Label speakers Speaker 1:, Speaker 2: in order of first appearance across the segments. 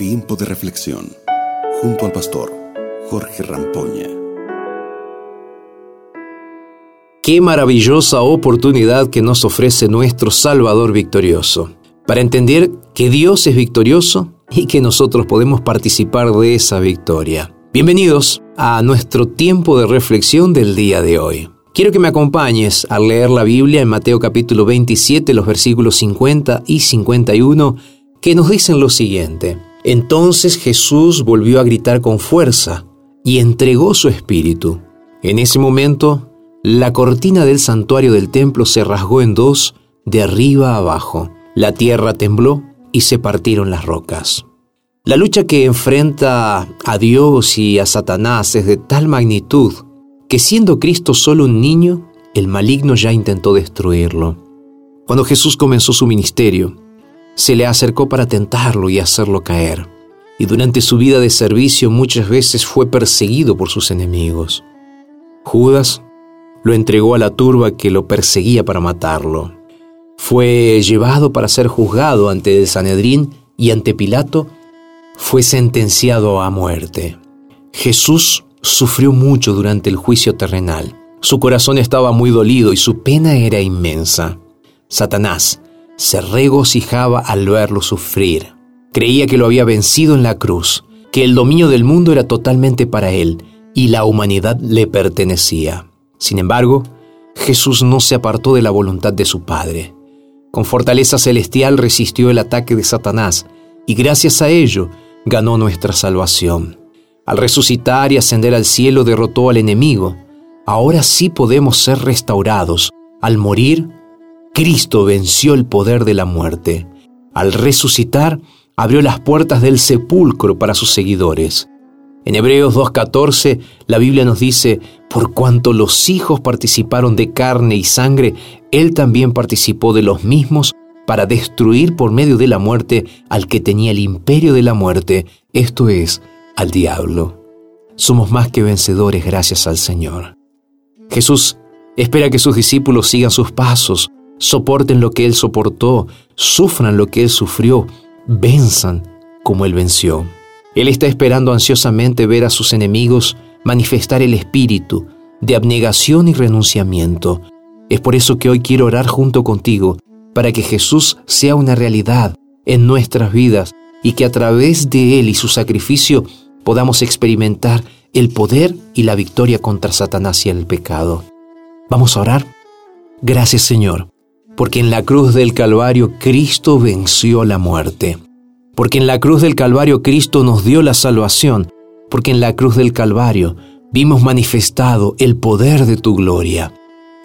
Speaker 1: Tiempo de reflexión junto al pastor Jorge Rampoña.
Speaker 2: Qué maravillosa oportunidad que nos ofrece nuestro Salvador victorioso para entender que Dios es victorioso y que nosotros podemos participar de esa victoria. Bienvenidos a nuestro tiempo de reflexión del día de hoy. Quiero que me acompañes a leer la Biblia en Mateo capítulo 27, los versículos 50 y 51, que nos dicen lo siguiente. Entonces Jesús volvió a gritar con fuerza y entregó su espíritu. En ese momento, la cortina del santuario del templo se rasgó en dos, de arriba a abajo. La tierra tembló y se partieron las rocas. La lucha que enfrenta a Dios y a Satanás es de tal magnitud que siendo Cristo solo un niño, el maligno ya intentó destruirlo. Cuando Jesús comenzó su ministerio, se le acercó para tentarlo y hacerlo caer, y durante su vida de servicio muchas veces fue perseguido por sus enemigos. Judas lo entregó a la turba que lo perseguía para matarlo. Fue llevado para ser juzgado ante el Sanedrín y ante Pilato fue sentenciado a muerte. Jesús sufrió mucho durante el juicio terrenal. Su corazón estaba muy dolido y su pena era inmensa. Satanás se regocijaba al verlo sufrir. Creía que lo había vencido en la cruz, que el dominio del mundo era totalmente para él y la humanidad le pertenecía. Sin embargo, Jesús no se apartó de la voluntad de su Padre. Con fortaleza celestial resistió el ataque de Satanás y gracias a ello ganó nuestra salvación. Al resucitar y ascender al cielo derrotó al enemigo. Ahora sí podemos ser restaurados. Al morir, Cristo venció el poder de la muerte. Al resucitar, abrió las puertas del sepulcro para sus seguidores. En Hebreos 2.14 la Biblia nos dice, por cuanto los hijos participaron de carne y sangre, Él también participó de los mismos para destruir por medio de la muerte al que tenía el imperio de la muerte, esto es, al diablo. Somos más que vencedores gracias al Señor. Jesús espera que sus discípulos sigan sus pasos, soporten lo que Él soportó, sufran lo que Él sufrió, venzan como Él venció. Él está esperando ansiosamente ver a sus enemigos manifestar el espíritu de abnegación y renunciamiento. Es por eso que hoy quiero orar junto contigo para que Jesús sea una realidad en nuestras vidas y que a través de Él y su sacrificio podamos experimentar el poder y la victoria contra Satanás y el pecado. Vamos a orar. Gracias Señor, porque en la cruz del Calvario Cristo venció la muerte, porque en la cruz del Calvario Cristo nos dio la salvación, porque en la cruz del Calvario vimos manifestado el poder de tu gloria.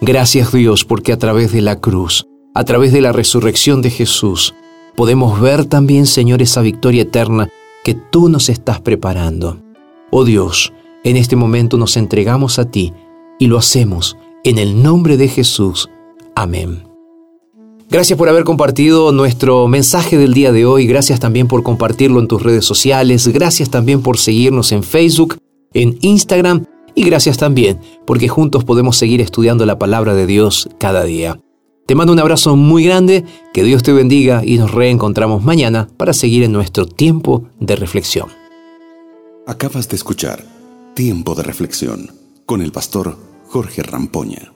Speaker 2: Gracias Dios, porque a través de la cruz, a través de la resurrección de Jesús, podemos ver también, Señor, esa victoria eterna que tú nos estás preparando. Oh Dios, en este momento nos entregamos a ti y lo hacemos en el nombre de Jesús. Amén. Gracias por haber compartido nuestro mensaje del día de hoy, gracias también por compartirlo en tus redes sociales, gracias también por seguirnos en Facebook, en Instagram y gracias también porque juntos podemos seguir estudiando la palabra de Dios cada día. Te mando un abrazo muy grande, que Dios te bendiga y nos reencontramos mañana para seguir en nuestro tiempo de reflexión.
Speaker 1: Acabas de escuchar Tiempo de Reflexión con el pastor Jorge Rampoña.